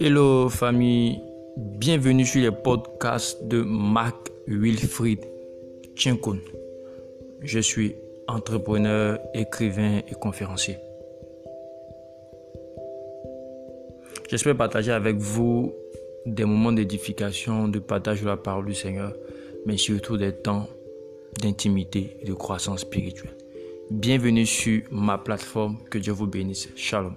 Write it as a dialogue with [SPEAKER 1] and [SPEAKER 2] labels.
[SPEAKER 1] Hello famille, bienvenue sur les podcasts de Marc Wilfried Tchinkun. Je suis entrepreneur, écrivain et conférencier. J'espère partager avec vous des moments d'édification, de partage de la parole du Seigneur, mais surtout des temps d'intimité et de croissance spirituelle. Bienvenue sur ma plateforme. Que Dieu vous bénisse. Shalom.